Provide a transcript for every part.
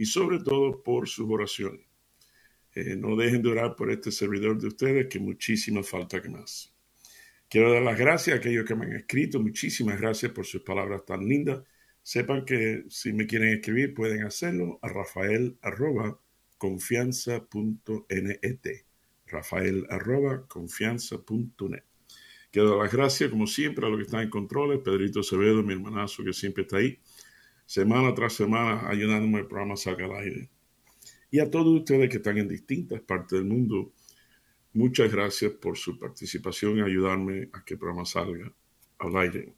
y sobre todo por sus oraciones. Eh, no dejen de orar por este servidor de ustedes, que muchísima falta que más. Quiero dar las gracias a aquellos que me han escrito. Muchísimas gracias por sus palabras tan lindas. Sepan que si me quieren escribir pueden hacerlo a rafael arroba confianza.net. Rafael arroba. Quiero dar las gracias, como siempre, a los que están en controles. Pedrito Acevedo, mi hermanazo, que siempre está ahí, semana tras semana, ayudándome el programa salga al aire y a todos ustedes que están en distintas partes del mundo. Muchas gracias por su participación y ayudarme a que el programa salga al aire.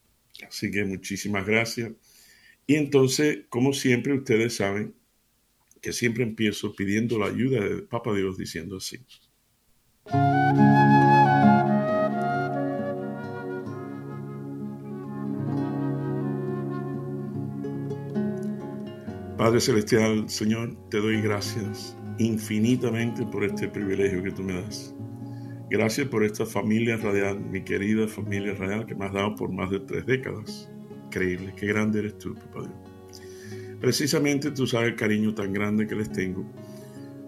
Así que muchísimas gracias. Y entonces, como siempre, ustedes saben que siempre empiezo pidiendo la ayuda de Papa Dios diciendo así. Padre Celestial, Señor, te doy gracias infinitamente por este privilegio que tú me das. Gracias por esta familia radial, mi querida familia radial que me has dado por más de tres décadas. Increíble, qué grande eres tú, Dios. Precisamente tú sabes el cariño tan grande que les tengo.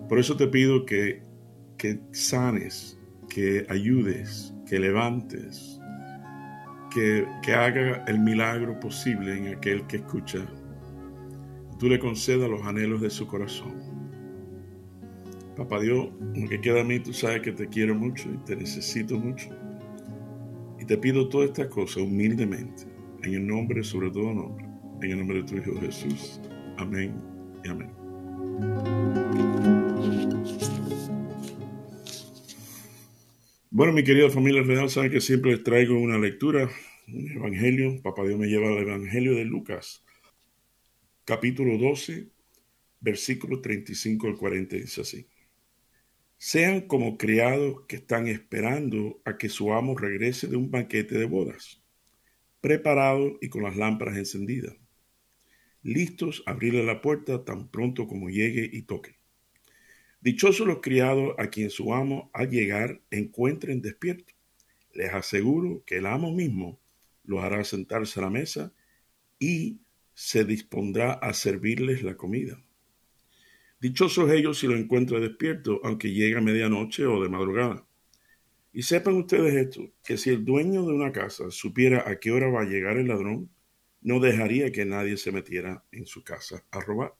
Por eso te pido que, que sanes, que ayudes, que levantes, que, que haga el milagro posible en aquel que escucha tú le concedas los anhelos de su corazón. Papá Dios, lo que queda a mí, tú sabes que te quiero mucho y te necesito mucho. Y te pido todas estas cosas humildemente, en el nombre, sobre todo nombre, en el nombre de tu Hijo Jesús. Amén y amén. Bueno, mi querida familia real, saben que siempre les traigo una lectura, un evangelio. Papá Dios me lleva al evangelio de Lucas capítulo 12, versículo 35 al 40 dice así. Sean como criados que están esperando a que su amo regrese de un banquete de bodas, preparados y con las lámparas encendidas, listos a abrirle la puerta tan pronto como llegue y toque. Dichosos los criados a quien su amo al llegar encuentren despierto. Les aseguro que el amo mismo los hará sentarse a la mesa y se dispondrá a servirles la comida. Dichosos ellos si lo encuentra despierto, aunque llegue a medianoche o de madrugada. Y sepan ustedes esto, que si el dueño de una casa supiera a qué hora va a llegar el ladrón, no dejaría que nadie se metiera en su casa a robar.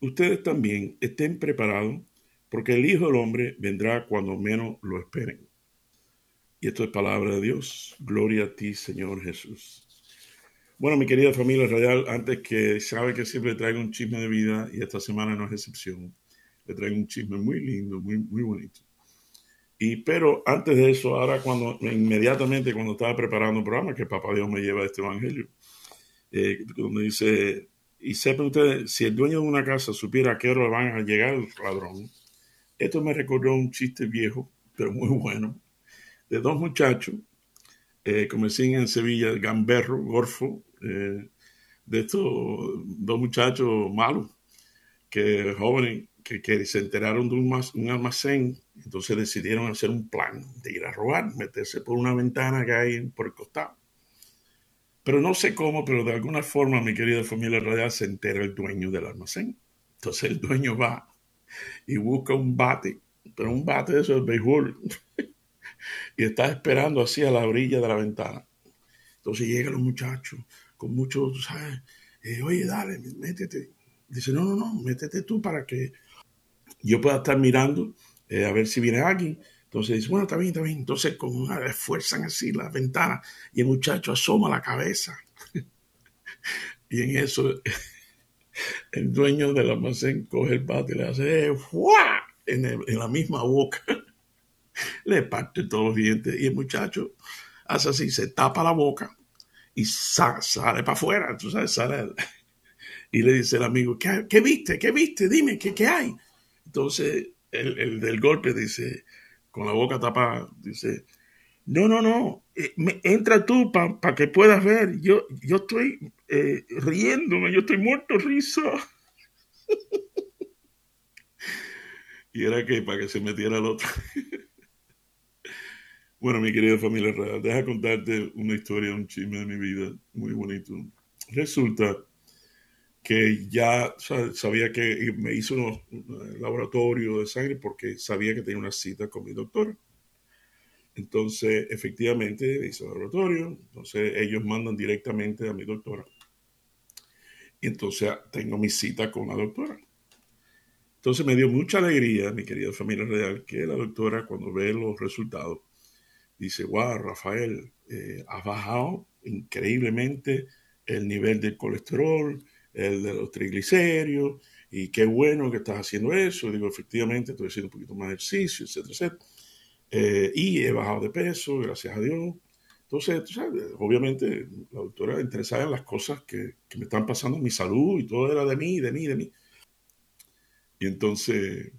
Ustedes también estén preparados, porque el Hijo del Hombre vendrá cuando menos lo esperen. Y esto es palabra de Dios. Gloria a ti, Señor Jesús. Bueno, mi querida familia radial, antes que sabe que siempre traigo un chisme de vida y esta semana no es excepción, le traigo un chisme muy lindo, muy, muy bonito. Y pero antes de eso, ahora cuando inmediatamente cuando estaba preparando el programa, que Papá Dios me lleva a este evangelio, eh, donde dice, y sepan ustedes, si el dueño de una casa supiera a qué hora van a llegar el ladrón, esto me recordó un chiste viejo, pero muy bueno, de dos muchachos, eh, decían en Sevilla, gamberro, gorfo, eh, de estos dos muchachos malos, que jóvenes, que, se enteraron de un, un, almacén, entonces decidieron hacer un plan de ir a robar, meterse por una ventana que hay por el costado. Pero no sé cómo, pero de alguna forma mi querida familia radial se entera el dueño del almacén. Entonces el dueño va y busca un bate, pero un bate de eso es béisbol, y está esperando así a la orilla de la ventana. Entonces llegan los muchachos con mucho, ¿sabes? Eh, oye, dale, métete. Dice, no, no, no, métete tú para que yo pueda estar mirando eh, a ver si viene alguien. Entonces dice, bueno, está bien, está bien. Entonces con una esfuerzan así las ventanas y el muchacho asoma la cabeza. y en eso el dueño del almacén coge el bate y le hace eh, En, en, la misma boca. le parte todos los dientes y el muchacho hace así, se tapa la boca y sale, para afuera, tú sabes, sale. Y le dice el amigo, ¿qué, viste? ¿Qué viste? Dime, ¿qué, qué hay? Entonces el, del golpe dice, con la boca tapada, dice, no, no, no, eh, entra tú para que puedas ver. Yo, yo estoy eh, riéndome, yo estoy muerto risa. y era que para que se metiera el otro. bueno, mi querida familia real, deja contarte una historia, un chisme de mi vida muy bonito. Resulta que ya sabía que me hizo un laboratorio de sangre porque sabía que tenía una cita con mi doctor. Entonces, efectivamente, hice el laboratorio. Entonces, ellos mandan directamente a mi doctora. Y entonces tengo mi cita con la doctora. Entonces me dio mucha alegría, mi querida familia real, que la doctora cuando ve los resultados dice, wow, Rafael, eh, has bajado increíblemente el nivel del colesterol, el de los triglicéridos, y qué bueno que estás haciendo eso. Digo, efectivamente, estoy haciendo un poquito más ejercicio, etcétera, etcétera. Eh, y he bajado de peso, gracias a Dios. Entonces, sabes, obviamente, la doctora interesada en las cosas que, que, me están pasando mi salud y todo era de mí, de mí, de mí. Y entonces,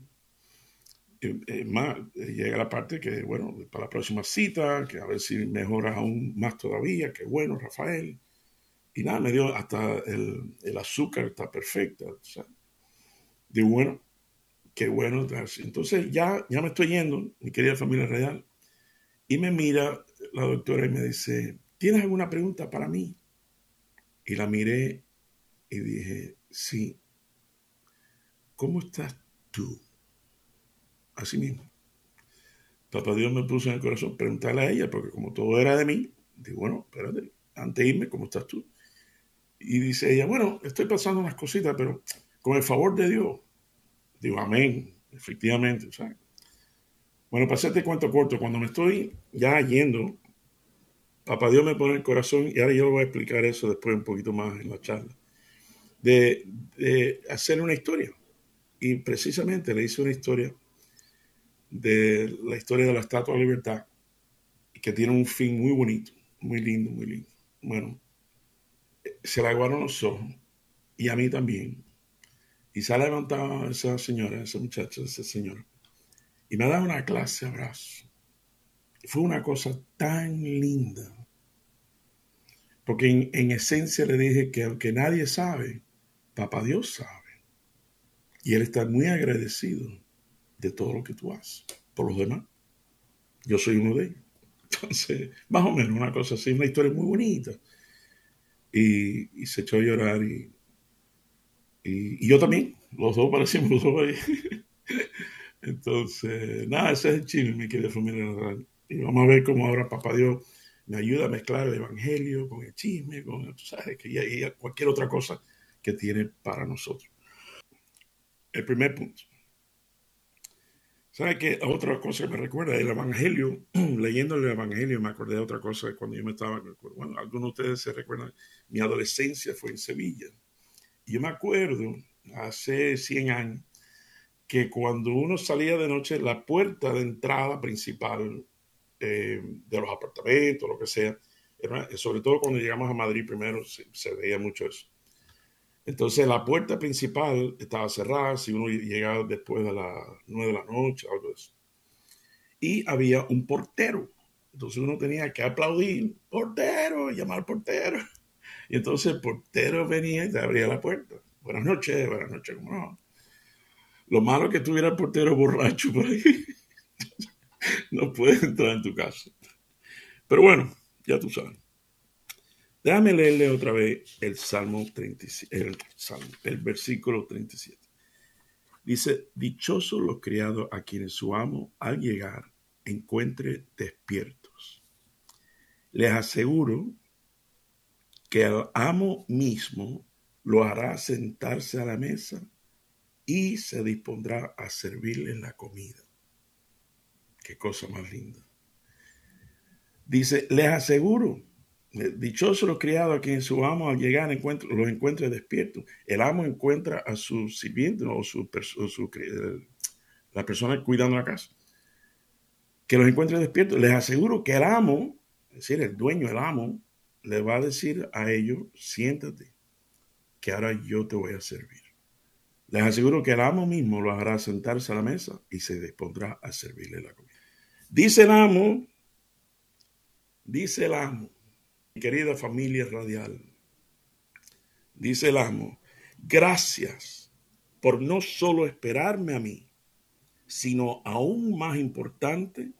eh, eh, más, llega la parte que, bueno, para la próxima cita, que a ver si mejoras aún más todavía, que bueno, Rafael. Y nada, me dio hasta el, azúcar, está perfecta. Digo, bueno, qué bueno. Entonces ya, ya me estoy yendo, mi querida familia real. Y me mira la doctora y me dice, ¿tienes alguna pregunta para mí? Y la miré y dije, sí. ¿Cómo estás tú? Así mismo. Papá Dios me puso en el corazón preguntarle a ella, porque como todo era de mí, digo, bueno, espérate, antes de irme, ¿cómo estás tú? Y dice ella, bueno, estoy pasando unas cositas, pero con el favor de Dios. Digo, amén, efectivamente. ¿sabes? Bueno, para hacerte cuento corto, cuando me estoy ya yendo, Papá Dios me pone el corazón, y ahora yo voy a explicar eso después un poquito más en la charla, de, de hacer una historia. Y precisamente le hice una historia de la historia de la Estatua de Libertad, que tiene un fin muy bonito, muy lindo, muy lindo. Bueno, se la aguaron los ojos y a mí también. Y se ha levantado esa señora, esa muchacha, esa señora, y me ha dado una clase abrazo. Fue una cosa tan linda. Porque en, en esencia le dije que aunque nadie sabe, Papá Dios sabe. Y Él está muy agradecido de todo lo que tú haces por los demás. Yo soy uno de ellos. Entonces, más o menos una cosa así, una historia muy bonita y, se echó a llorar y, y, yo también, los dos parecimos los dos ahí. Entonces, nada, ese es el chisme, mi querida familia Y vamos a ver cómo ahora Papá Dios me ayuda a mezclar el Evangelio con el chisme, con, tú sabes, que cualquier otra cosa que tiene para nosotros. El primer punto. ¿Sabe qué? Otra cosa que me recuerda, el Evangelio, leyendo el Evangelio, me acordé de otra cosa cuando yo me estaba, bueno, algunos de ustedes se recuerdan, mi adolescencia fue en Sevilla. Y yo me acuerdo, hace 100 años, que cuando uno salía de noche, la puerta de entrada principal eh, de los apartamentos, lo que sea, sobre todo cuando llegamos a Madrid primero, se veía mucho eso entonces la puerta principal estaba cerrada si uno llegaba después de las nueve de la noche, algo de eso. Y había un portero. Entonces uno tenía que aplaudir, portero, llamar portero. Y entonces el portero venía y te abría la puerta. Buenas noches, buenas noches, ¿cómo no? Lo malo que tuviera el portero borracho por ahí. no puede entrar en tu casa. Pero bueno, ya tú sabes. Déjame leerle otra vez el Salmo 37, el, Salmo, el versículo 37. Dice, dichosos los criados a quienes su amo al llegar encuentre despiertos. Les aseguro que el amo mismo lo hará sentarse a la mesa y se dispondrá a servirle la comida. Qué cosa más linda. Dice, les aseguro Dichoso los criados a quien su amo al llegar encuentra, los encuentra despiertos. El amo encuentra a su sirviente o su, su, la persona cuidando la casa. Que los encuentre despiertos. Les aseguro que el amo, es decir, el dueño, el amo, le va a decir a ellos, siéntate, que ahora yo te voy a servir. Les aseguro que el amo mismo lo hará sentarse a la mesa y se dispondrá a servirle la comida. Dice el amo, dice el amo, mi querida familia radial, dice el amo, gracias por no solo esperarme a mí, sino aún más importante,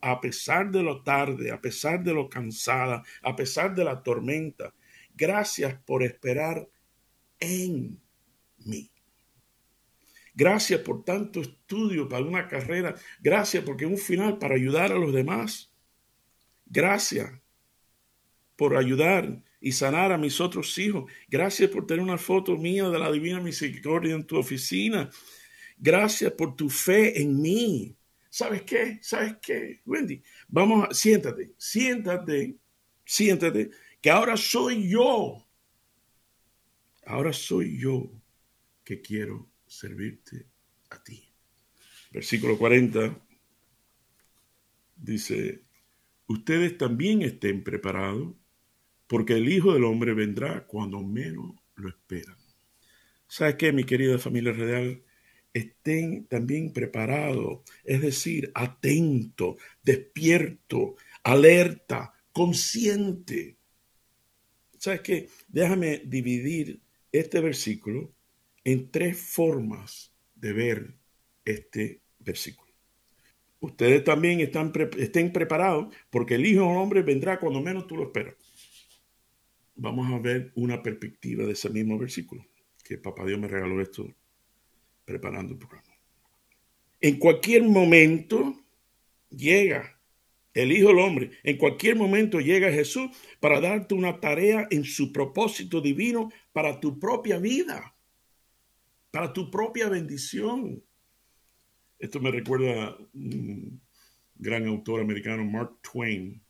a pesar de lo tarde, a pesar de lo cansada, a pesar de la tormenta, gracias por esperar en mí. Gracias por tanto estudio para una carrera. Gracias porque un final para ayudar a los demás. Gracias por ayudar y sanar a mis otros hijos. Gracias por tener una foto mía de la Divina Misericordia en tu oficina. Gracias por tu fe en mí. ¿Sabes qué? ¿Sabes qué? Wendy, vamos a, siéntate, siéntate, siéntate, que ahora soy yo. Ahora soy yo que quiero servirte a ti. Versículo 40 dice, ustedes también estén preparados porque el Hijo del Hombre vendrá cuando menos lo esperan. ¿Sabes qué, mi querida familia real? Estén también preparados, es decir, atento, despierto, alerta, consciente. ¿Sabes qué? Déjame dividir este versículo en tres formas de ver este versículo. Ustedes también están estén preparados porque el Hijo del Hombre vendrá cuando menos tú lo esperas vamos a ver una perspectiva de ese mismo versículo, que Papá Dios me regaló esto preparando el programa. En cualquier momento llega el Hijo del Hombre, en cualquier momento llega Jesús para darte una tarea en su propósito divino para tu propia vida, para tu propia bendición. Esto me recuerda a un gran autor americano, Mark Twain,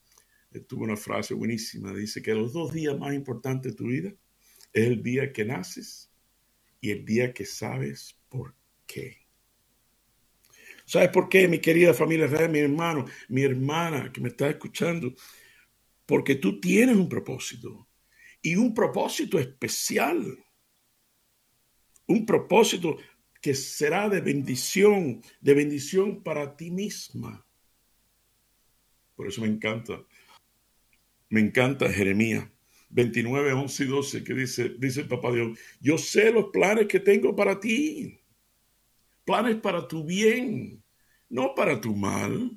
tuvo una frase buenísima. Dice que los dos días más importantes de tu vida es el día que naces y el día que sabes por qué. ¿Sabes por qué, mi querida familia mi hermano, mi hermana que me está escuchando? Porque tú tienes un propósito y un propósito especial. Un propósito que será de bendición, de bendición para ti misma. Por eso me encanta me encanta Jeremías 29, 11 y 12, que dice, dice el papá Dios, yo sé los planes que tengo para ti, planes para tu bien, no para tu mal,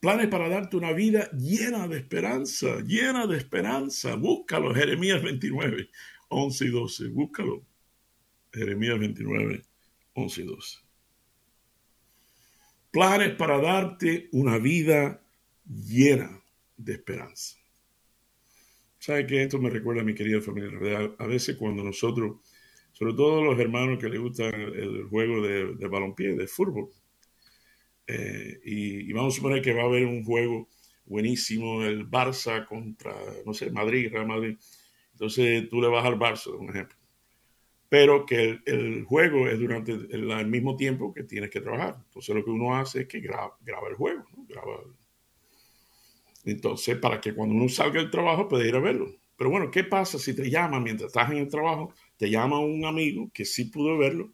planes para darte una vida llena de esperanza, llena de esperanza. Búscalo, Jeremías 29, 11 y 12, búscalo. Jeremías 29, 11 y 12. Planes para darte una vida llena de esperanza. ¿Sabe que Esto me recuerda a mi querida familia. A veces cuando nosotros, sobre todo los hermanos que les gusta el juego de, de balompié, de fútbol, eh, y, vamos a suponer que va a haber un juego buenísimo, el Barça contra, no sé, Madrid, Real Madrid. Entonces tú le vas al Barça, un ejemplo. Pero que el, juego es durante el, mismo tiempo que tienes que trabajar. Entonces lo que uno hace es que graba, graba el juego, ¿no? graba entonces, para que cuando uno salga del trabajo pueda ir a verlo. Pero bueno, ¿qué pasa si te llama mientras estás en el trabajo? Te llama un amigo que sí pudo verlo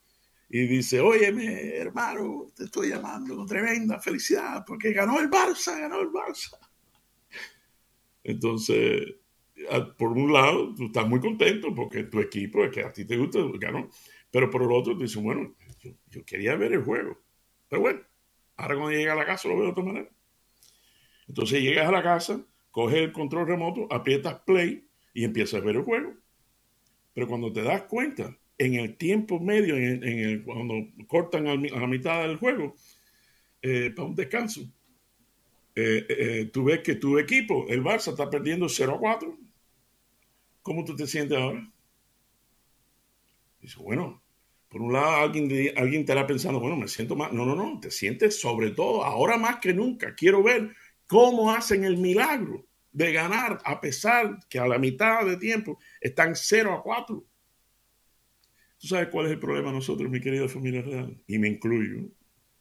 y dice, óyeme, hermano, te estoy llamando con tremenda felicidad porque ganó el Barça, ganó el Barça. Entonces, por un lado, tú estás muy contento porque tu equipo, es que a ti te gusta, ganó. Pero por el otro, tú dices, bueno, yo, yo quería ver el juego. Pero bueno, ahora cuando llega a la casa lo veo de otra manera. Entonces llegas a la casa, coges el control remoto, aprietas play y empiezas a ver el juego. Pero cuando te das cuenta, en el tiempo medio, en el, cuando cortan a la mitad del juego, eh, para un descanso, eh, eh, tú ves que tu equipo, el Barça, está perdiendo 0 a 4. ¿Cómo tú te sientes ahora? Dice, bueno, por un lado alguien, alguien estará pensando, bueno, me siento mal. No, no, no, te sientes sobre todo, ahora más que nunca, quiero ver cómo hacen el milagro de ganar a pesar que a la mitad de tiempo están 0 a 4. ¿Tú sabes cuál es el problema nosotros, mi querida familia real? Y me incluyo,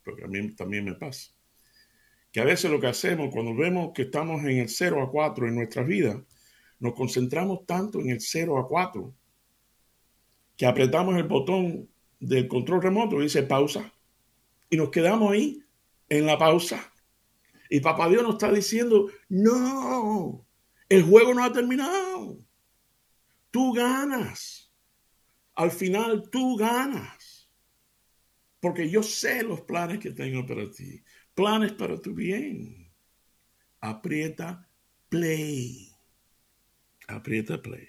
porque a mí también me pasa. Que a veces lo que hacemos cuando vemos que estamos en el 0 a 4 en nuestras vidas, nos concentramos tanto en el 0 a 4 que apretamos el botón del control remoto y dice pausa. Y nos quedamos ahí en la pausa. Y papá Dios nos está diciendo, no, el juego no ha terminado. Tú ganas. Al final tú ganas. Porque yo sé los planes que tengo para ti. Planes para tu bien. Aprieta play. Aprieta play.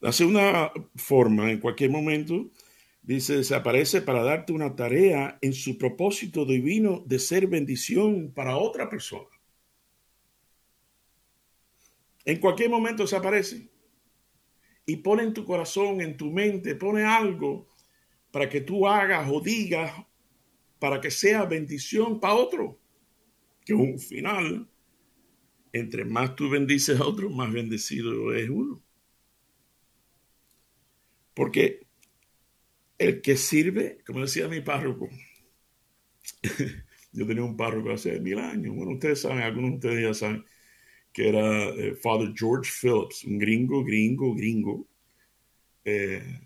La segunda forma, en cualquier momento, dice, se aparece para darte una tarea en su propósito divino de ser bendición para otra persona. En cualquier momento se aparece y pone en tu corazón, en tu mente, pone algo para que tú hagas o digas para que sea bendición para otro. Que un final, entre más tú bendices a otro, más bendecido es uno. Porque el que sirve, como decía mi párroco, yo tenía un párroco hace mil años, bueno, ustedes saben, algunos de ustedes ya saben, que era eh, Father George Phillips, un gringo, gringo, gringo. Eh,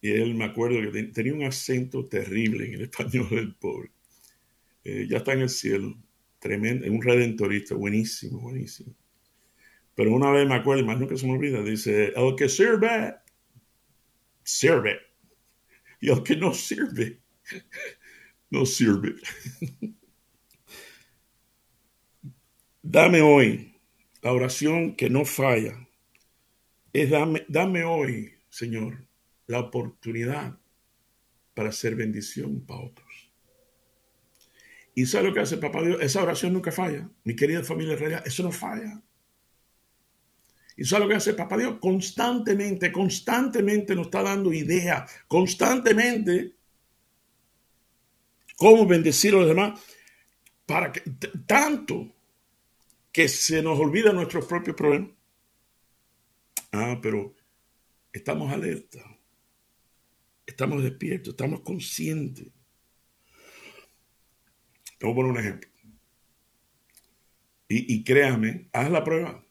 y él me acuerdo que tenía un acento terrible en el español del pobre. Eh, ya está en el cielo, tremendo, un redentorista, buenísimo, buenísimo. Pero una vez me acuerdo, más nunca se me olvida, dice, el que sirve, sirve. Y que no sirve, no sirve. Dame hoy la oración que no falla es dame, dame hoy, Señor, la oportunidad para hacer bendición para otros. ¿Y sabe lo que hace Papá Dios? Esa oración nunca falla. Mi querida familia real, eso no falla. ¿Y sabe lo que hace Papá Dios? Constantemente, constantemente nos está dando ideas, constantemente cómo bendecir a los demás, para que tanto que se nos olvida nuestros propios problemas. Ah, pero estamos alerta, estamos despiertos, estamos conscientes. Te voy a poner un ejemplo. Y créame, haz la prueba.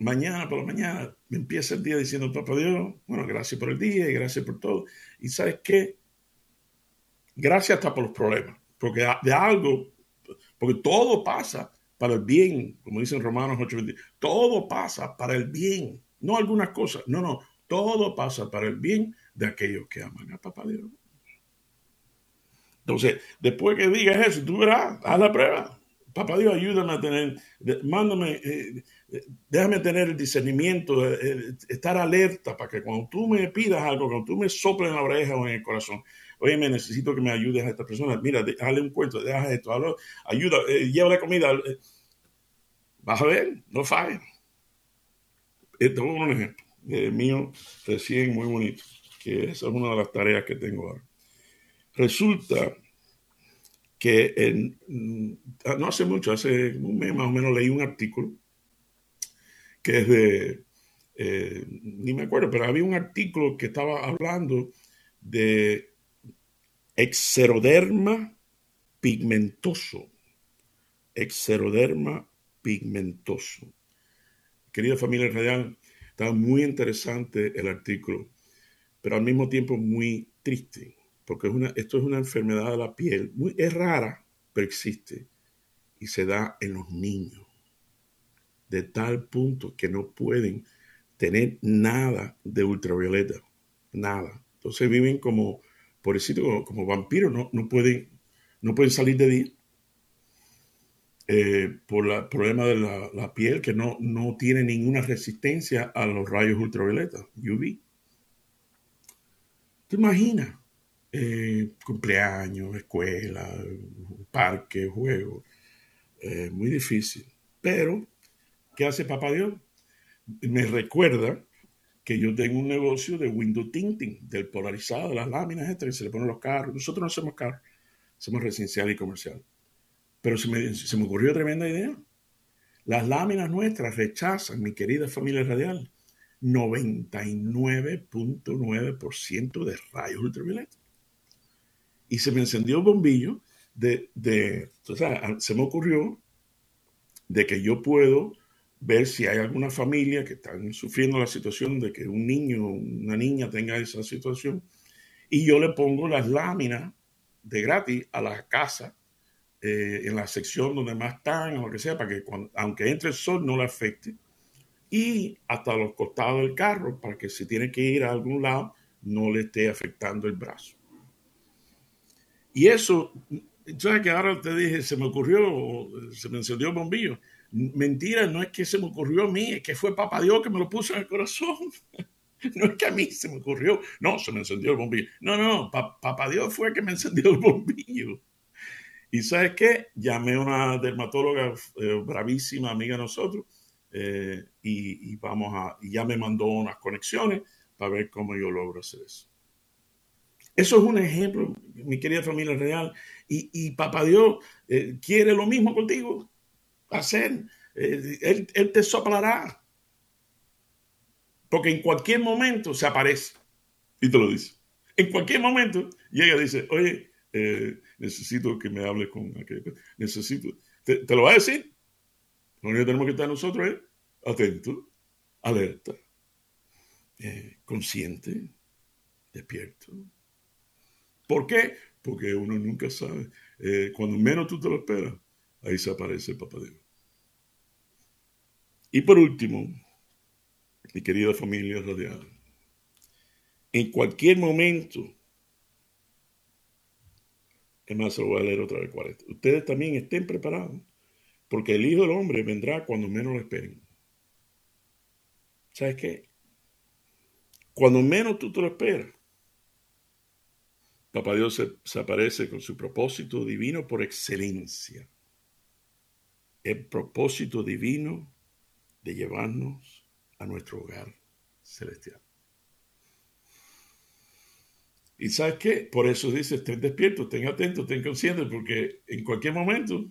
Mañana por la mañana empieza el día diciendo, papá Dios, bueno, gracias por el día y gracias por todo. Y sabes qué? Gracias hasta por los problemas, porque de algo, porque todo pasa para el bien, como dicen Romanos 8:20. Todo pasa para el bien, no algunas cosas, no, no, todo pasa para el bien de aquellos que aman a Papá Dios. Entonces, después que digas eso, tú verás, haz la prueba. Papá Dios, ayúdame a tener, mándame, eh, déjame tener el discernimiento, eh, estar alerta para que cuando tú me pidas algo, cuando tú me soples en la oreja o en el corazón, oye, me necesito que me ayudes a esta persona, mira, déjale un cuento, déjale esto, ayuda, eh, lleva la comida. Eh, vas a ver, no falla. Esto es un ejemplo eh, mío recién muy bonito, que esa es una de las tareas que tengo ahora. Resulta que mm, no hace mucho, hace un mes más o menos, leí un artículo que es de, ni me acuerdo, pero había un artículo que estaba hablando de Exeroderma pigmentoso. Exeroderma pigmentoso. Querida familia radial, está muy interesante el artículo, pero al mismo tiempo muy triste, porque es una, esto es una enfermedad de la piel, muy, es rara, pero existe, y se da en los niños, de tal punto que no pueden tener nada de ultravioleta, nada. Entonces viven como por como, como vampiros, no, no, pueden, no pueden salir de día. Eh, por el problema de la, piel que no, no, tiene ninguna resistencia a los rayos ultravioleta, UV. ¿Te imaginas? Eh, cumpleaños, escuela, parque, juego. Eh, muy difícil. Pero, ¿qué hace Papá Dios? Me recuerda que yo tengo un negocio de window tinting, del polarizado, de las láminas estas que se le ponen los carros. Nosotros no hacemos carros, hacemos residencial y comercial. Pero se me, se me ocurrió tremenda idea. Las láminas nuestras rechazan, mi querida familia radial, 99.9% de rayos ultravioleta. Y se me encendió el bombillo de, de o se me ocurrió de que yo puedo ver si hay alguna familia que están sufriendo la situación de que un niño o una niña tenga esa situación. Y yo le pongo las láminas de gratis a la casa, eh, en la sección donde más están, o lo que sea, para que aunque entre el sol no le afecte. Y hasta los costados del carro, para que si tiene que ir a algún lado, no le esté afectando el brazo. Y eso, ¿sabes que ahora te dije, se me ocurrió, se me encendió el bombillo? Mentira, no es que se me ocurrió a mí, es que fue Papá Dios que me lo puso en el corazón. No es que a mí se me ocurrió, no, se me encendió el bombillo. No, no, Papá Dios fue el que me encendió el bombillo. Y ¿sabes qué? Llamé a una dermatóloga eh, bravísima, amiga de nosotros, eh, y, vamos a, y ya me mandó unas conexiones para ver cómo yo logro hacer eso. Eso es un ejemplo, mi querida familia real. Y, Papá Dios eh, quiere lo mismo contigo, hacer. Eh, él, él, te soplará. Porque en cualquier momento se aparece y te lo dice. En cualquier momento llega y dice, oye, eh, necesito que me hables con aquel. Necesito. ¿Te, lo va a decir? Lo único que tenemos que estar nosotros es atentos, alerta, consciente, despierto. ¿Por qué? Porque uno nunca sabe. Eh, cuando menos tú te lo esperas, ahí se aparece el Papá Dios. Y por último, mi querida familia radial, en cualquier momento, es más, se lo voy a leer otra vez 40. Ustedes también estén preparados, porque el Hijo del Hombre vendrá cuando menos lo esperen. ¿Sabes qué? Cuando menos tú te lo esperas, Papá Dios se, aparece con su propósito divino por excelencia. El propósito divino de llevarnos a nuestro hogar celestial. ¿Y sabes qué? Por eso dice, estén despiertos, estén atentos, estén conscientes, porque en cualquier momento,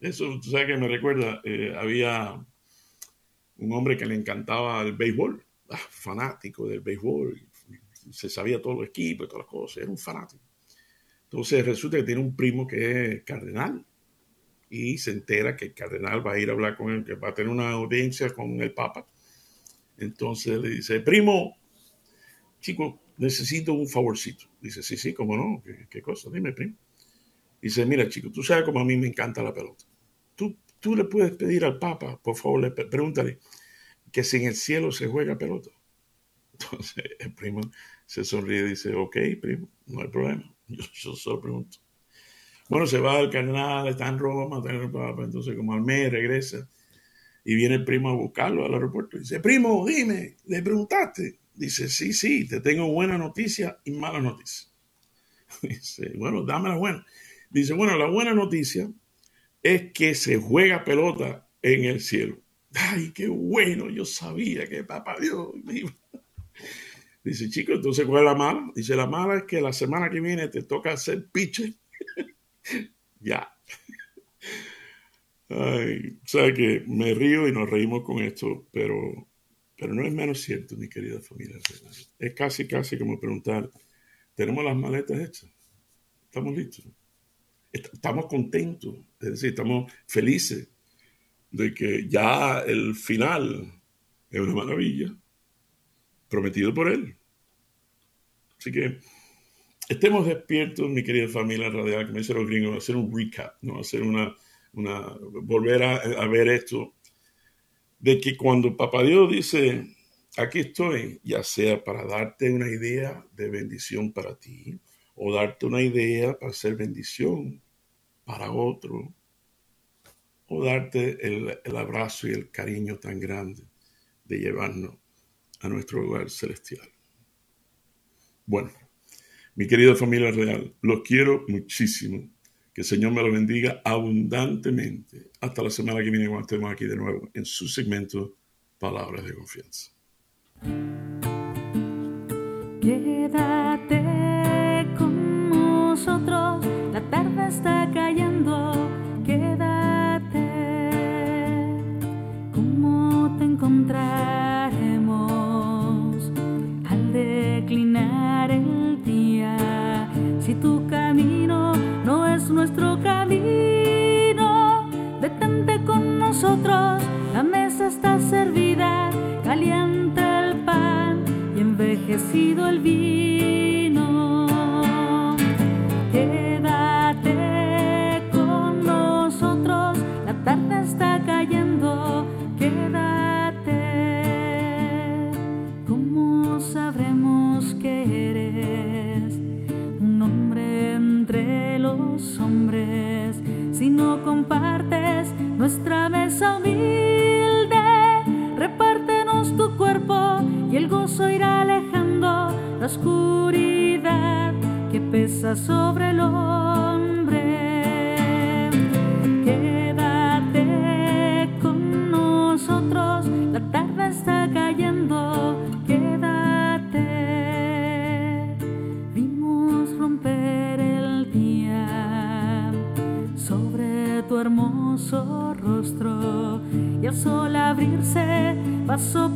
eso, tú sabes que me recuerda, eh, había un hombre que le encantaba el béisbol, ah, fanático del béisbol, se sabía todos los equipos y todas las cosas, era un fanático. Entonces resulta que tiene un primo que es cardenal y se entera que el cardenal va a ir a hablar con él, que va a tener una audiencia con el Papa. Entonces le dice, primo, chico, necesito un favorcito. Dice, sí, sí, cómo no, ¿Qué, cosa? Dime, primo. Dice, mira, chico, tú sabes cómo a mí me encanta la pelota. Tú, tú le puedes pedir al Papa, por favor, le pregúntale que si en el cielo se juega pelota. Entonces el primo se sonríe y dice, ok, primo, no hay problema. Yo, solo pregunto. Bueno, se va al carnal, está en Roma, entonces como al mes regresa y viene el primo a buscarlo al aeropuerto. Dice, primo, dime, ¿le preguntaste? Dice, sí, sí, te tengo buena noticia y mala noticia. Dice, bueno, dame la buena. Dice, bueno, la buena noticia es que se juega pelota en el cielo. Ay, qué bueno, yo sabía que papá Dios Dice, chico, entonces, ¿cuál es la mala? Dice, la mala es que la semana que viene te toca hacer piche. ya. Ay, sabe que me río y nos reímos con esto, pero, pero no es menos cierto, mi querida familia. Es casi, casi como preguntar, ¿tenemos las maletas hechas? ¿Estamos listos? Estamos contentos, es decir, estamos felices de que ya el final es una maravilla prometido por Él. Así que estemos despiertos, mi querida familia radial, me dicen los gringos, hacer un recap, ¿no? hacer una, una volver a, ver esto, de que cuando Papá Dios dice, aquí estoy, ya sea para darte una idea de bendición para ti, o darte una idea para hacer bendición para otro, o darte el, el abrazo y el cariño tan grande de llevarnos a nuestro hogar celestial. Bueno, mi querida familia real, los quiero muchísimo. Que el Señor me lo bendiga abundantemente. Hasta la semana que viene cuando estemos aquí de nuevo en su segmento Palabras de Confianza. Quédate con nosotros, la tarde está cayendo. Quédate, ¿cómo te encontrarás? abrirse, va sobre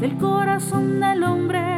del corazón del hombre.